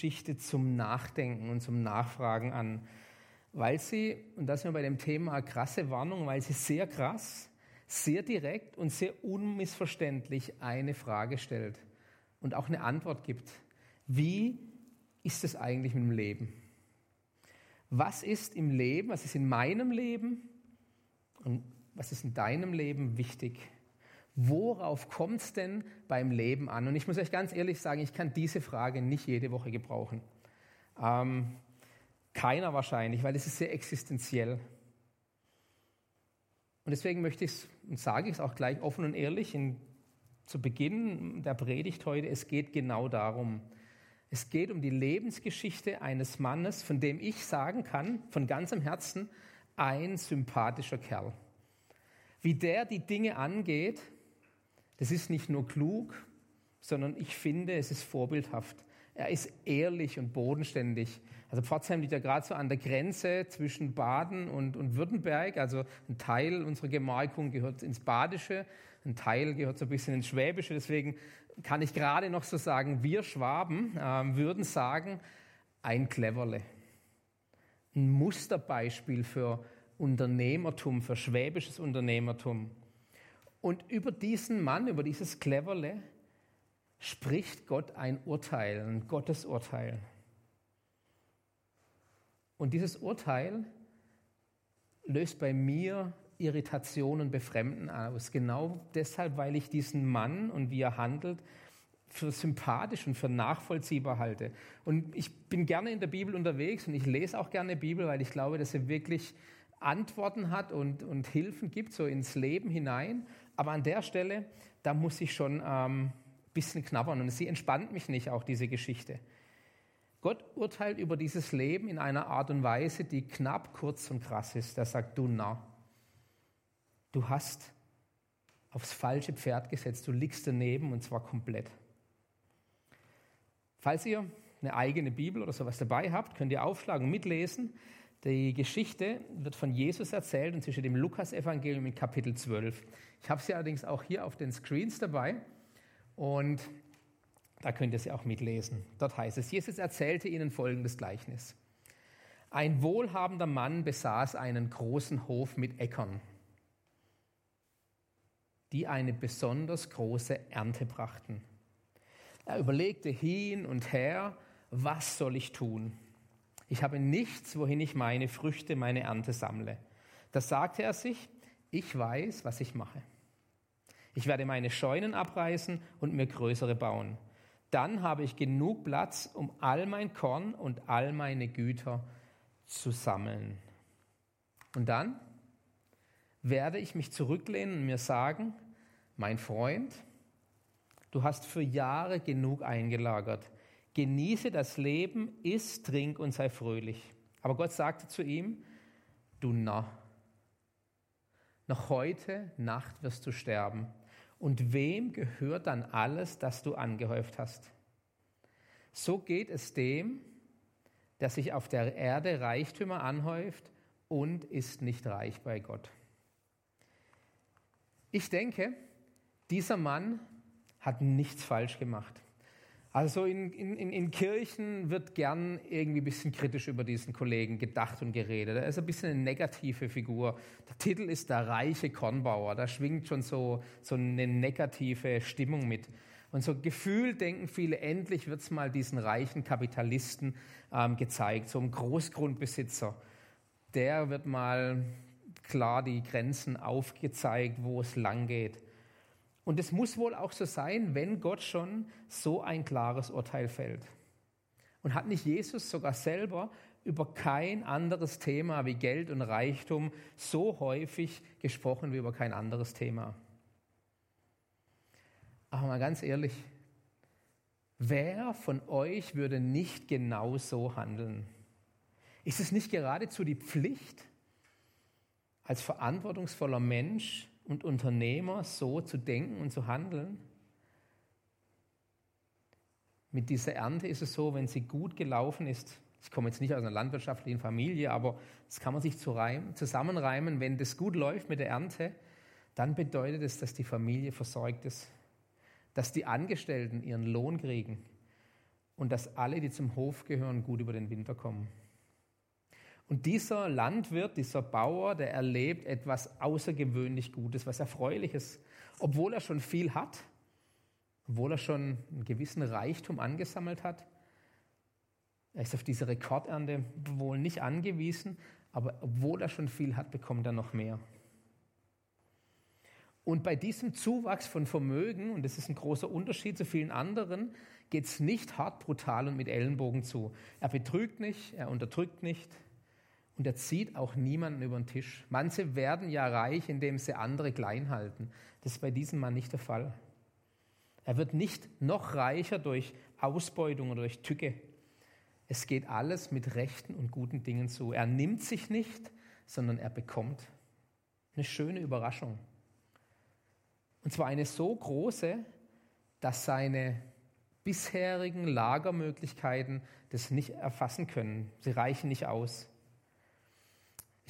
Lebensgeschichte zum Nachdenken und zum Nachfragen an, weil sie, und das sind wir bei dem Thema krasse Warnung, weil sie sehr krass, sehr direkt und sehr unmissverständlich eine Frage stellt und auch eine Antwort gibt. Wie ist es eigentlich mit dem Leben? Was ist im Leben, was ist in meinem Leben und was ist in deinem Leben wichtig? Worauf kommt es denn beim Leben an? Und ich muss euch ganz ehrlich sagen, ich kann diese Frage nicht jede Woche gebrauchen. Ähm, keiner wahrscheinlich, weil es ist sehr existenziell. Und deswegen möchte ich es und sage ich es auch gleich offen und ehrlich in, zu Beginn der Predigt heute, es geht genau darum. Es geht um die Lebensgeschichte eines Mannes, von dem ich sagen kann, von ganzem Herzen, ein sympathischer Kerl. Wie der die Dinge angeht, das ist nicht nur klug, sondern ich finde, es ist vorbildhaft. Er ist ehrlich und bodenständig. Also Pforzheim liegt ja gerade so an der Grenze zwischen Baden und, und Württemberg. Also ein Teil unserer Gemarkung gehört ins Badische, ein Teil gehört so ein bisschen ins Schwäbische. Deswegen kann ich gerade noch so sagen, wir Schwaben äh, würden sagen, ein Cleverle. Ein Musterbeispiel für Unternehmertum, für schwäbisches Unternehmertum. Und über diesen Mann, über dieses Cleverle, spricht Gott ein Urteil, ein Gottesurteil. Und dieses Urteil löst bei mir Irritation und Befremden aus. Genau deshalb, weil ich diesen Mann und wie er handelt für sympathisch und für nachvollziehbar halte. Und ich bin gerne in der Bibel unterwegs und ich lese auch gerne Bibel, weil ich glaube, dass sie wirklich Antworten hat und, und Hilfen gibt, so ins Leben hinein. Aber an der Stelle, da muss ich schon ähm, bisschen knabbern und sie entspannt mich nicht, auch diese Geschichte. Gott urteilt über dieses Leben in einer Art und Weise, die knapp, kurz und krass ist. Er sagt, du Narr, du hast aufs falsche Pferd gesetzt, du liegst daneben und zwar komplett. Falls ihr eine eigene Bibel oder sowas dabei habt, könnt ihr aufschlagen und mitlesen. Die Geschichte wird von Jesus erzählt und sie im Lukas-Evangelium in Kapitel 12. Ich habe sie allerdings auch hier auf den Screens dabei. Und da könnt ihr sie auch mitlesen. Dort heißt es, Jesus erzählte ihnen folgendes Gleichnis. Ein wohlhabender Mann besaß einen großen Hof mit Äckern, die eine besonders große Ernte brachten. Er überlegte hin und her, was soll ich tun? Ich habe nichts, wohin ich meine Früchte, meine Ernte sammle. Da sagte er sich, ich weiß, was ich mache. Ich werde meine Scheunen abreißen und mir größere bauen. Dann habe ich genug Platz, um all mein Korn und all meine Güter zu sammeln. Und dann werde ich mich zurücklehnen und mir sagen, mein Freund, du hast für Jahre genug eingelagert. Genieße das Leben, iss, trink und sei fröhlich. Aber Gott sagte zu ihm, du Narr, noch heute Nacht wirst du sterben. Und wem gehört dann alles, das du angehäuft hast? So geht es dem, der sich auf der Erde Reichtümer anhäuft und ist nicht reich bei Gott. Ich denke, dieser Mann hat nichts falsch gemacht. Also in, in, in Kirchen wird gern irgendwie ein bisschen kritisch über diesen Kollegen gedacht und geredet. Er ist ein bisschen eine negative Figur. Der Titel ist der reiche Kornbauer. Da schwingt schon so, so eine negative Stimmung mit. Und so gefühlt denken viele, endlich wird's mal diesen reichen Kapitalisten ähm, gezeigt, so ein Großgrundbesitzer. Der wird mal klar die Grenzen aufgezeigt, wo es lang geht. Und es muss wohl auch so sein, wenn Gott schon so ein klares Urteil fällt. Und hat nicht Jesus sogar selber über kein anderes Thema wie Geld und Reichtum so häufig gesprochen wie über kein anderes Thema? Aber mal ganz ehrlich, wer von euch würde nicht genau so handeln? Ist es nicht geradezu die Pflicht, als verantwortungsvoller Mensch und Unternehmer so zu denken und zu handeln? Mit dieser Ernte ist es so, wenn sie gut gelaufen ist, ich komme jetzt nicht aus einer landwirtschaftlichen Familie, aber das kann man sich zusammenreimen, wenn das gut läuft mit der Ernte, dann bedeutet es, dass die Familie versorgt ist, dass die Angestellten ihren Lohn kriegen und dass alle, die zum Hof gehören, gut über den Winter kommen. Und dieser Landwirt, dieser Bauer, der erlebt etwas außergewöhnlich Gutes, was Erfreuliches, obwohl er schon viel hat, obwohl er schon einen gewissen Reichtum angesammelt hat. Er ist auf diese Rekordernte wohl nicht angewiesen, aber obwohl er schon viel hat, bekommt er noch mehr. Und bei diesem Zuwachs von Vermögen, und das ist ein großer Unterschied zu vielen anderen, geht es nicht hart, brutal und mit Ellenbogen zu. Er betrügt nicht, er unterdrückt nicht, und er zieht auch niemanden über den Tisch. Manche werden ja reich, indem sie andere klein halten. Das ist bei diesem Mann nicht der Fall. Er wird nicht noch reicher durch Ausbeutung oder durch Tücke. Es geht alles mit rechten und guten Dingen zu. Er nimmt sich nicht, sondern er bekommt. Eine schöne Überraschung. Und zwar eine so große, dass seine bisherigen Lagermöglichkeiten das nicht erfassen können. Sie reichen nicht aus.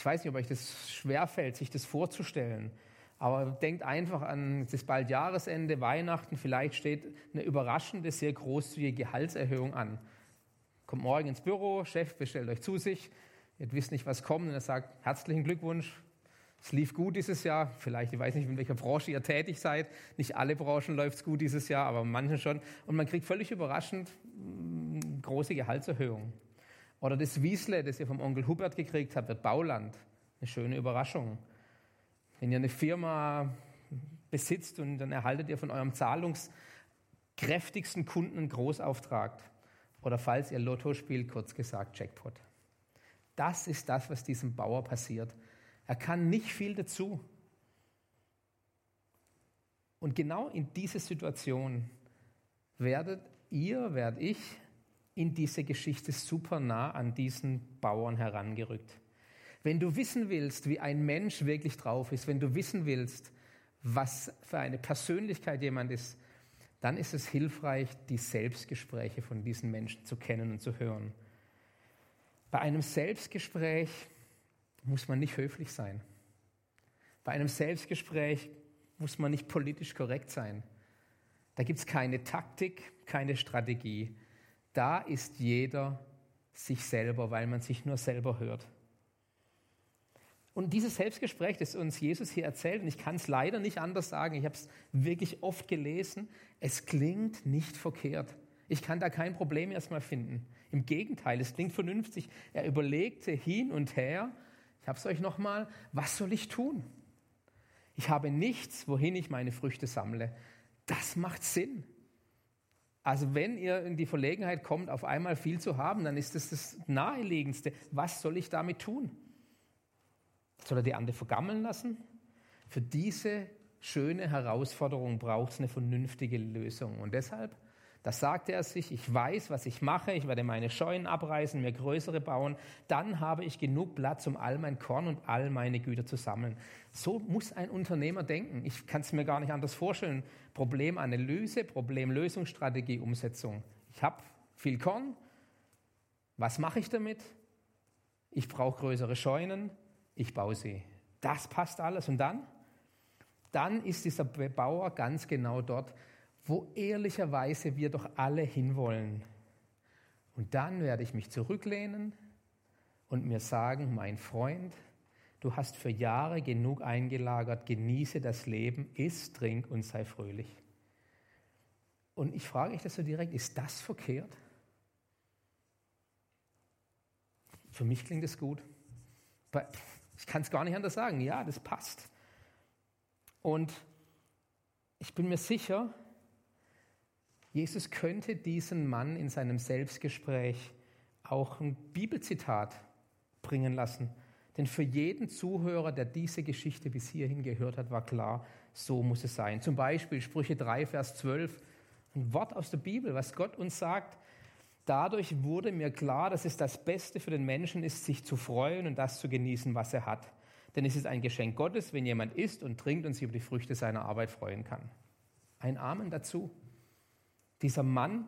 Ich weiß nicht, ob euch das schwerfällt, sich das vorzustellen. Aber denkt einfach an, ist bald Jahresende, Weihnachten, vielleicht steht eine überraschende, sehr großzügige Gehaltserhöhung an. Kommt morgen ins Büro, Chef bestellt euch zu sich, ihr wisst nicht, was kommt, und er sagt, herzlichen Glückwunsch, es lief gut dieses Jahr. Vielleicht, ich weiß nicht, in welcher Branche ihr tätig seid. Nicht alle Branchen läuft es gut dieses Jahr, aber manche schon. Und man kriegt völlig überraschend mm, große Gehaltserhöhungen. Oder das Wiesle, das ihr vom Onkel Hubert gekriegt habt, wird Bauland. Eine schöne Überraschung. Wenn ihr eine Firma besitzt und dann erhaltet ihr von eurem zahlungskräftigsten Kunden einen Großauftrag. Oder falls ihr Lotto spielt, kurz gesagt Jackpot. Das ist das, was diesem Bauer passiert. Er kann nicht viel dazu. Und genau in diese Situation werdet ihr, werde ich in diese Geschichte super nah an diesen Bauern herangerückt. Wenn du wissen willst, wie ein Mensch wirklich drauf ist, wenn du wissen willst, was für eine Persönlichkeit jemand ist, dann ist es hilfreich, die Selbstgespräche von diesen Menschen zu kennen und zu hören. Bei einem Selbstgespräch muss man nicht höflich sein. Bei einem Selbstgespräch muss man nicht politisch korrekt sein. Da gibt es keine Taktik, keine Strategie. Da ist jeder sich selber, weil man sich nur selber hört. Und dieses Selbstgespräch, das uns Jesus hier erzählt, und ich kann es leider nicht anders sagen, ich habe es wirklich oft gelesen, es klingt nicht verkehrt. Ich kann da kein Problem erstmal finden. Im Gegenteil, es klingt vernünftig. Er überlegte hin und her, ich habe es euch nochmal, was soll ich tun? Ich habe nichts, wohin ich meine Früchte sammle. Das macht Sinn. Also wenn ihr in die Verlegenheit kommt, auf einmal viel zu haben, dann ist das das Naheliegendste. Was soll ich damit tun? Soll er die Ernte vergammeln lassen? Für diese schöne Herausforderung braucht es eine vernünftige Lösung. Und deshalb da sagte er sich, ich weiß, was ich mache, ich werde meine Scheunen abreißen, mir größere bauen, dann habe ich genug Platz, um all mein Korn und all meine Güter zu sammeln. So muss ein Unternehmer denken. Ich kann es mir gar nicht anders vorstellen. Problemanalyse, Problemlösungsstrategie, Umsetzung. Ich habe viel Korn, was mache ich damit? Ich brauche größere Scheunen, ich baue sie. Das passt alles. Und dann? Dann ist dieser Bauer ganz genau dort, wo ehrlicherweise wir doch alle hinwollen. Und dann werde ich mich zurücklehnen und mir sagen, mein Freund, du hast für Jahre genug eingelagert, genieße das Leben, iss, trink und sei fröhlich. Und ich frage euch das so direkt, ist das verkehrt? Für mich klingt es gut. Ich kann es gar nicht anders sagen. Ja, das passt. Und ich bin mir sicher, Jesus könnte diesen Mann in seinem Selbstgespräch auch ein Bibelzitat bringen lassen. Denn für jeden Zuhörer, der diese Geschichte bis hierhin gehört hat, war klar, so muss es sein. Zum Beispiel Sprüche 3, Vers 12, ein Wort aus der Bibel, was Gott uns sagt. Dadurch wurde mir klar, dass es das Beste für den Menschen ist, sich zu freuen und das zu genießen, was er hat. Denn es ist ein Geschenk Gottes, wenn jemand isst und trinkt und sich über die Früchte seiner Arbeit freuen kann. Ein Amen dazu. Dieser Mann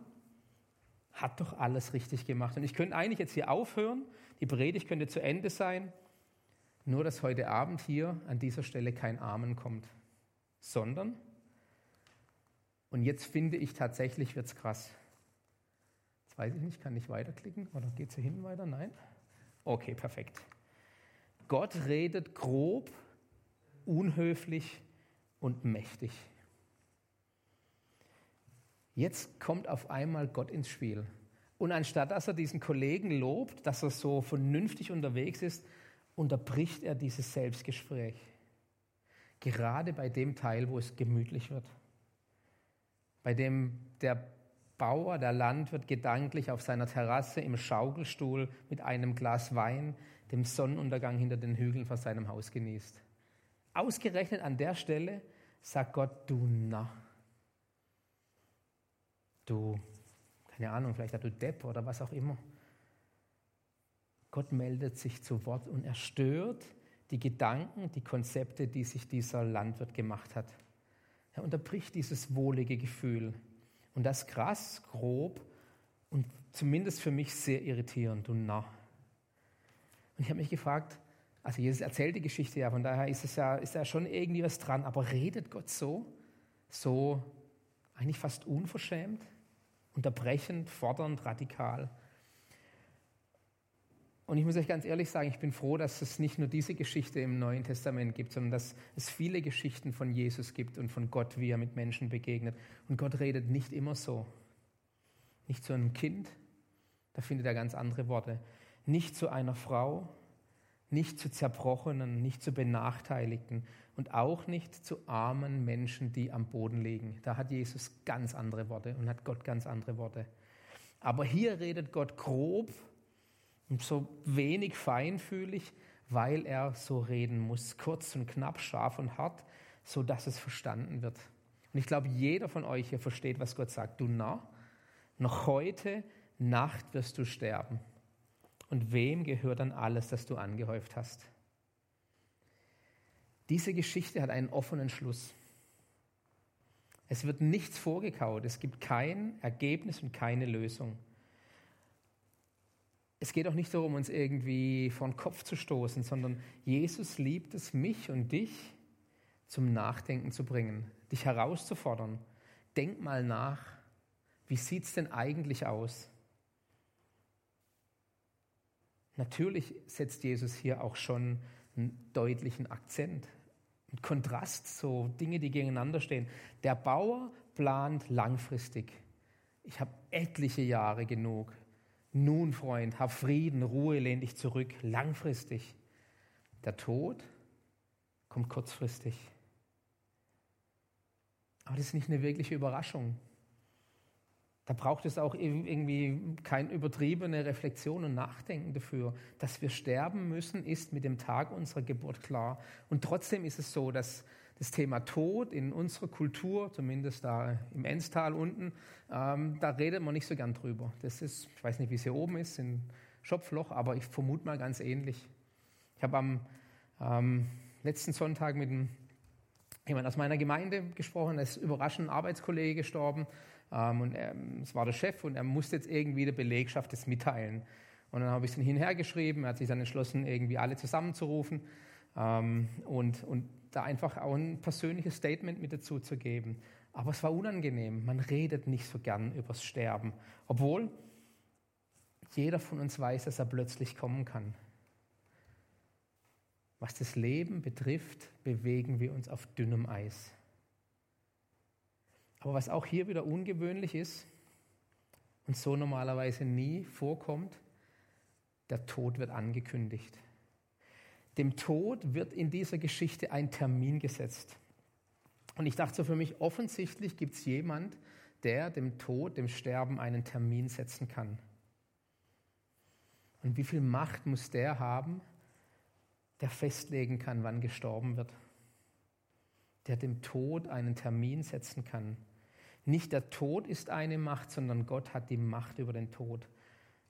hat doch alles richtig gemacht. Und ich könnte eigentlich jetzt hier aufhören, die Predigt könnte zu Ende sein, nur dass heute Abend hier an dieser Stelle kein Amen kommt, sondern, und jetzt finde ich tatsächlich, wird es krass, Weiß ich nicht, kann ich weiterklicken oder geht es hier hinten weiter? Nein? Okay, perfekt. Gott redet grob, unhöflich und mächtig. Jetzt kommt auf einmal Gott ins Spiel. Und anstatt dass er diesen Kollegen lobt, dass er so vernünftig unterwegs ist, unterbricht er dieses Selbstgespräch. Gerade bei dem Teil, wo es gemütlich wird. Bei dem der Bauer, der Landwirt gedanklich auf seiner Terrasse im Schaukelstuhl mit einem Glas Wein dem Sonnenuntergang hinter den Hügeln vor seinem Haus genießt. Ausgerechnet an der Stelle sagt Gott, du Na, du, keine Ahnung, vielleicht du Depp oder was auch immer. Gott meldet sich zu Wort und er stört die Gedanken, die Konzepte, die sich dieser Landwirt gemacht hat. Er unterbricht dieses wohlige Gefühl. Und das krass, grob und zumindest für mich sehr irritierend und nah. Und ich habe mich gefragt, also Jesus erzählt die Geschichte ja, von daher ist es ja, ist ja schon irgendwie was dran, aber redet Gott so, so eigentlich fast unverschämt, unterbrechend, fordernd, radikal. Und ich muss euch ganz ehrlich sagen, ich bin froh, dass es nicht nur diese Geschichte im Neuen Testament gibt, sondern dass es viele Geschichten von Jesus gibt und von Gott, wie er mit Menschen begegnet. Und Gott redet nicht immer so. Nicht zu einem Kind, da findet er ganz andere Worte. Nicht zu einer Frau, nicht zu Zerbrochenen, nicht zu Benachteiligten und auch nicht zu armen Menschen, die am Boden liegen. Da hat Jesus ganz andere Worte und hat Gott ganz andere Worte. Aber hier redet Gott grob und so wenig feinfühlig, weil er so reden muss, kurz und knapp, scharf und hart, so dass es verstanden wird. Und ich glaube, jeder von euch hier versteht, was Gott sagt. Du Narr, noch heute Nacht wirst du sterben. Und wem gehört dann alles, das du angehäuft hast? Diese Geschichte hat einen offenen Schluss. Es wird nichts vorgekaut, es gibt kein Ergebnis und keine Lösung. Es geht auch nicht darum, uns irgendwie vor den Kopf zu stoßen, sondern Jesus liebt es, mich und dich zum Nachdenken zu bringen, dich herauszufordern. Denk mal nach, wie sieht es denn eigentlich aus? Natürlich setzt Jesus hier auch schon einen deutlichen Akzent, einen Kontrast, so Dinge, die gegeneinander stehen. Der Bauer plant langfristig. Ich habe etliche Jahre genug. Nun, Freund, hab Frieden, Ruhe, lehn dich zurück, langfristig. Der Tod kommt kurzfristig. Aber das ist nicht eine wirkliche Überraschung. Da braucht es auch irgendwie keine übertriebene Reflexion und Nachdenken dafür. Dass wir sterben müssen, ist mit dem Tag unserer Geburt klar. Und trotzdem ist es so, dass das Thema Tod in unserer Kultur, zumindest da im Enstal unten, ähm, da redet man nicht so gern drüber. Das ist, ich weiß nicht, wie es hier oben ist, in Schopfloch, aber ich vermute mal ganz ähnlich. Ich habe am ähm, letzten Sonntag mit einem, jemand aus meiner Gemeinde gesprochen, da ist überraschend ein Arbeitskollege gestorben. Ähm, und er, es war der Chef und er musste jetzt irgendwie der Belegschaft das mitteilen. Und dann habe ich es dann hinhergeschrieben, er hat sich dann entschlossen, irgendwie alle zusammenzurufen ähm, und, und da einfach auch ein persönliches Statement mit dazu zu geben. Aber es war unangenehm. Man redet nicht so gern übers Sterben. Obwohl jeder von uns weiß, dass er plötzlich kommen kann. Was das Leben betrifft, bewegen wir uns auf dünnem Eis. Aber was auch hier wieder ungewöhnlich ist und so normalerweise nie vorkommt, der Tod wird angekündigt. Dem Tod wird in dieser Geschichte ein Termin gesetzt. Und ich dachte so für mich, offensichtlich gibt es jemand, der dem Tod, dem Sterben einen Termin setzen kann. Und wie viel Macht muss der haben, der festlegen kann, wann gestorben wird? Der dem Tod einen Termin setzen kann. Nicht der Tod ist eine Macht, sondern Gott hat die Macht über den Tod.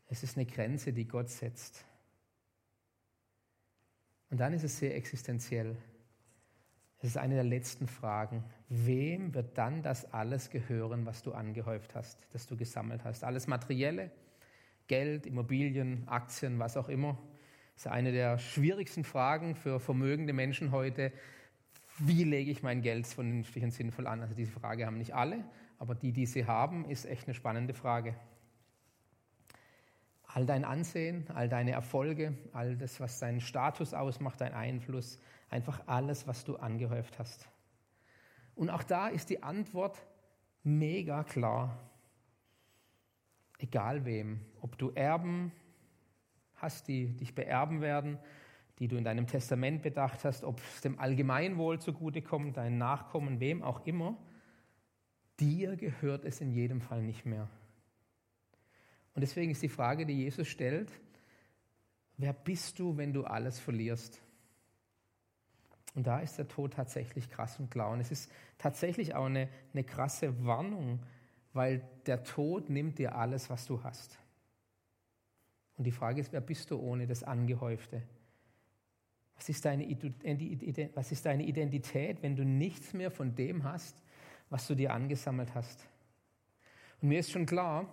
Es ist eine Grenze, die Gott setzt. Und dann ist es sehr existenziell. Es ist eine der letzten Fragen. Wem wird dann das alles gehören, was du angehäuft hast, das du gesammelt hast? Alles Materielle, Geld, Immobilien, Aktien, was auch immer. Das ist eine der schwierigsten Fragen für vermögende Menschen heute. Wie lege ich mein Geld vernünftig und sinnvoll an? Also diese Frage haben nicht alle, aber die, die sie haben, ist echt eine spannende Frage. All dein Ansehen, all deine Erfolge, all das, was deinen Status ausmacht, dein Einfluss, einfach alles, was du angehäuft hast. Und auch da ist die Antwort mega klar. Egal wem, ob du Erben hast, die dich beerben werden, die du in deinem Testament bedacht hast, ob es dem Allgemeinwohl zugutekommt, deinen Nachkommen, wem auch immer, dir gehört es in jedem Fall nicht mehr. Und deswegen ist die Frage, die Jesus stellt, wer bist du, wenn du alles verlierst? Und da ist der Tod tatsächlich krass und klar. Und es ist tatsächlich auch eine, eine krasse Warnung, weil der Tod nimmt dir alles, was du hast. Und die Frage ist, wer bist du ohne das Angehäufte? Was ist, deine, was ist deine Identität, wenn du nichts mehr von dem hast, was du dir angesammelt hast? Und mir ist schon klar,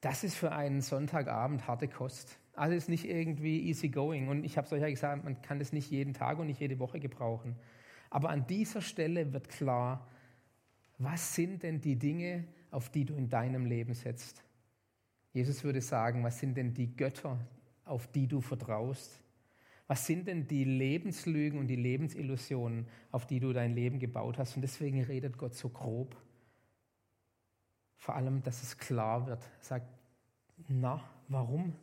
das ist für einen Sonntagabend harte Kost. Alles nicht irgendwie easy going. Und ich habe es euch ja gesagt, man kann das nicht jeden Tag und nicht jede Woche gebrauchen. Aber an dieser Stelle wird klar, was sind denn die Dinge, auf die du in deinem Leben setzt? Jesus würde sagen, was sind denn die Götter, auf die du vertraust? Was sind denn die Lebenslügen und die Lebensillusionen, auf die du dein Leben gebaut hast? Und deswegen redet Gott so grob. Vor allem, dass es klar wird. Er sagt, na, warum?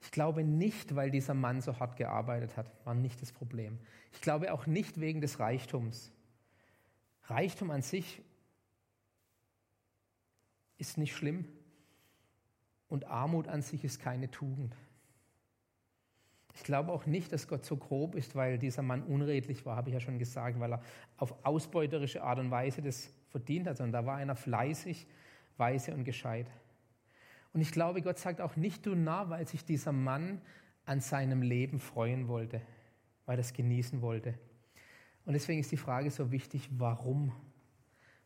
Ich glaube nicht, weil dieser Mann so hart gearbeitet hat, war nicht das Problem. Ich glaube auch nicht wegen des Reichtums. Reichtum an sich ist nicht schlimm und Armut an sich ist keine Tugend. Ich glaube auch nicht, dass Gott so grob ist, weil dieser Mann unredlich war, habe ich ja schon gesagt, weil er auf ausbeuterische Art und Weise das verdient hat, sondern da war einer fleißig, weise und gescheit. Und ich glaube, Gott sagt auch nicht du nah, weil sich dieser Mann an seinem Leben freuen wollte, weil er es genießen wollte. Und deswegen ist die Frage so wichtig, warum?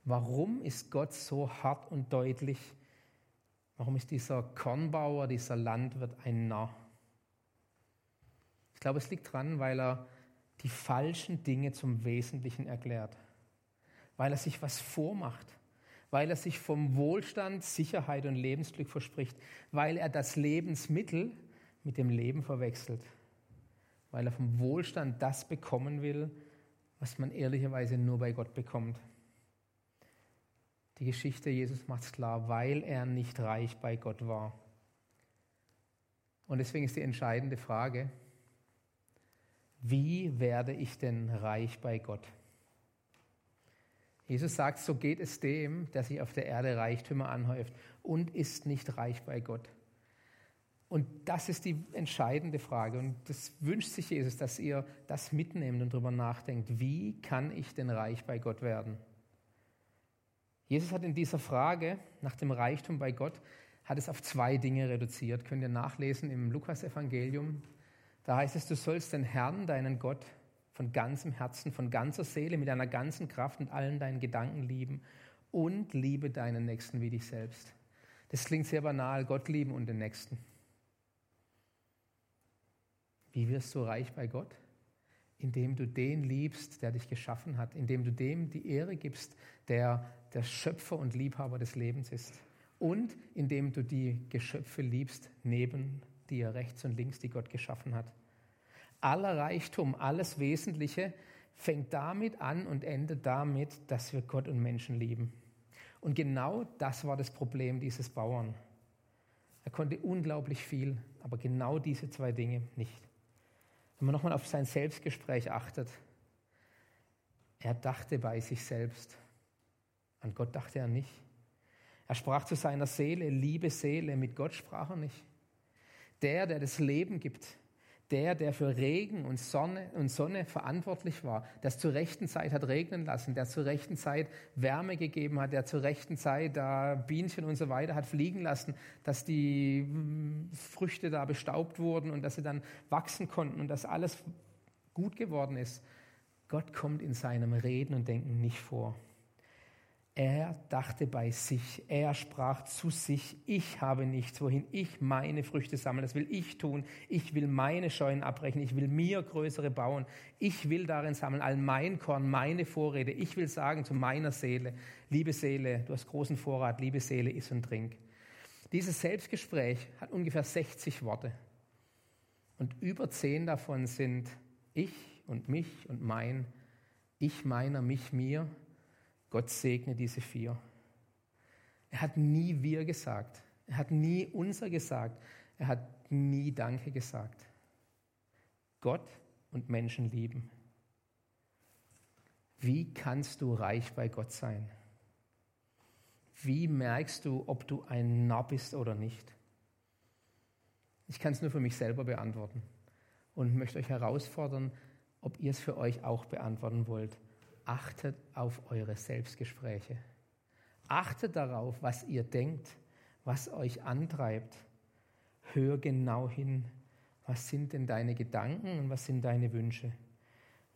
Warum ist Gott so hart und deutlich? Warum ist dieser Kornbauer, dieser Landwirt ein Narr? Ich glaube, es liegt daran, weil er die falschen Dinge zum Wesentlichen erklärt, weil er sich was vormacht weil er sich vom Wohlstand, Sicherheit und Lebensglück verspricht, weil er das Lebensmittel mit dem Leben verwechselt, weil er vom Wohlstand das bekommen will, was man ehrlicherweise nur bei Gott bekommt. Die Geschichte Jesus macht es klar, weil er nicht reich bei Gott war. Und deswegen ist die entscheidende Frage, wie werde ich denn reich bei Gott? Jesus sagt, so geht es dem, der sich auf der Erde Reichtümer anhäuft und ist nicht reich bei Gott. Und das ist die entscheidende Frage. Und das wünscht sich Jesus, dass ihr das mitnehmt und darüber nachdenkt. Wie kann ich denn reich bei Gott werden? Jesus hat in dieser Frage nach dem Reichtum bei Gott, hat es auf zwei Dinge reduziert. Könnt ihr nachlesen im Lukas-Evangelium. Da heißt es, du sollst den Herrn, deinen Gott, von ganzem Herzen, von ganzer Seele, mit deiner ganzen Kraft und allen deinen Gedanken lieben und liebe deinen Nächsten wie dich selbst. Das klingt sehr banal, Gott lieben und den Nächsten. Wie wirst du reich bei Gott? Indem du den liebst, der dich geschaffen hat, indem du dem die Ehre gibst, der der Schöpfer und Liebhaber des Lebens ist. Und indem du die Geschöpfe liebst, neben dir rechts und links, die Gott geschaffen hat aller Reichtum, alles Wesentliche fängt damit an und endet damit, dass wir Gott und Menschen lieben. Und genau das war das Problem dieses Bauern. Er konnte unglaublich viel, aber genau diese zwei Dinge nicht. Wenn man nochmal auf sein Selbstgespräch achtet, er dachte bei sich selbst. An Gott dachte er nicht. Er sprach zu seiner Seele, liebe Seele, mit Gott sprach er nicht. Der, der das Leben gibt, der, der für Regen und Sonne, und Sonne verantwortlich war, der es zur rechten Zeit hat regnen lassen, der zur rechten Zeit Wärme gegeben hat, der zur rechten Zeit da Bienchen und so weiter hat fliegen lassen, dass die hm, Früchte da bestaubt wurden und dass sie dann wachsen konnten und dass alles gut geworden ist. Gott kommt in seinem Reden und Denken nicht vor. Er dachte bei sich, er sprach zu sich, ich habe nichts, wohin ich meine Früchte sammle, das will ich tun, ich will meine Scheunen abbrechen, ich will mir größere bauen, ich will darin sammeln, all mein Korn, meine Vorräte, ich will sagen zu meiner Seele, liebe Seele, du hast großen Vorrat, liebe Seele, iss und trink. Dieses Selbstgespräch hat ungefähr 60 Worte. Und über zehn davon sind ich und mich und mein, ich meiner, mich mir. Gott segne diese vier. Er hat nie wir gesagt. Er hat nie unser gesagt. Er hat nie Danke gesagt. Gott und Menschen lieben. Wie kannst du reich bei Gott sein? Wie merkst du, ob du ein Narr bist oder nicht? Ich kann es nur für mich selber beantworten und möchte euch herausfordern, ob ihr es für euch auch beantworten wollt. Achtet auf eure Selbstgespräche. Achtet darauf, was ihr denkt, was euch antreibt. Hör genau hin. Was sind denn deine Gedanken und was sind deine Wünsche?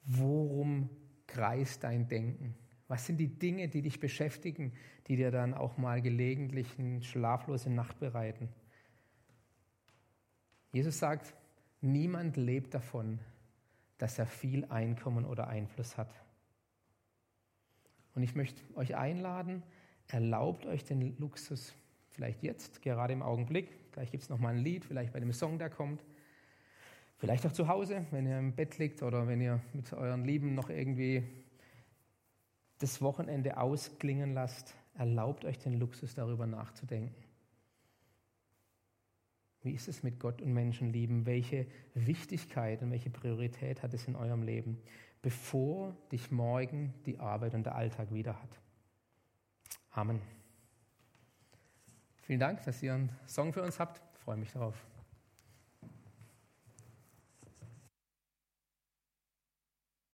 Worum kreist dein Denken? Was sind die Dinge, die dich beschäftigen, die dir dann auch mal gelegentlich eine schlaflose Nacht bereiten? Jesus sagt, niemand lebt davon, dass er viel Einkommen oder Einfluss hat. Und ich möchte euch einladen, erlaubt euch den Luxus, vielleicht jetzt, gerade im Augenblick, gleich gibt es nochmal ein Lied, vielleicht bei dem Song, der kommt, vielleicht auch zu Hause, wenn ihr im Bett liegt oder wenn ihr mit euren Lieben noch irgendwie das Wochenende ausklingen lasst, erlaubt euch den Luxus, darüber nachzudenken. Wie ist es mit Gott und Menschenlieben? Welche Wichtigkeit und welche Priorität hat es in eurem Leben, bevor dich morgen die Arbeit und der Alltag wieder hat? Amen. Vielen Dank, dass ihr einen Song für uns habt. Ich freue mich darauf.